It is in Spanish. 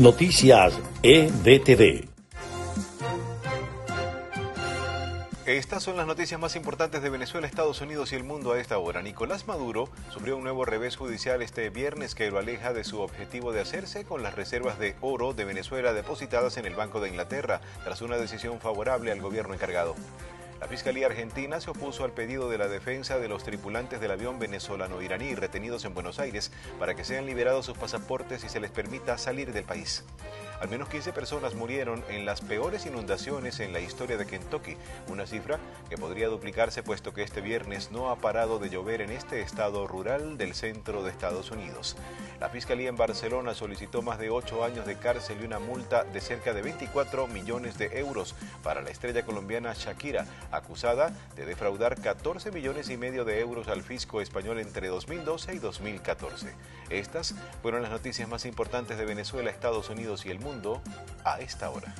Noticias EDTV. Estas son las noticias más importantes de Venezuela, Estados Unidos y el mundo a esta hora. Nicolás Maduro sufrió un nuevo revés judicial este viernes que lo aleja de su objetivo de hacerse con las reservas de oro de Venezuela depositadas en el Banco de Inglaterra, tras una decisión favorable al gobierno encargado. La Fiscalía Argentina se opuso al pedido de la defensa de los tripulantes del avión venezolano-iraní retenidos en Buenos Aires para que sean liberados sus pasaportes y se les permita salir del país. Al menos 15 personas murieron en las peores inundaciones en la historia de Kentucky, una cifra que podría duplicarse puesto que este viernes no ha parado de llover en este estado rural del centro de Estados Unidos. La Fiscalía en Barcelona solicitó más de 8 años de cárcel y una multa de cerca de 24 millones de euros para la estrella colombiana Shakira, acusada de defraudar 14 millones y medio de euros al fisco español entre 2012 y 2014. Estas fueron las noticias más importantes de Venezuela, Estados Unidos y el a esta hora.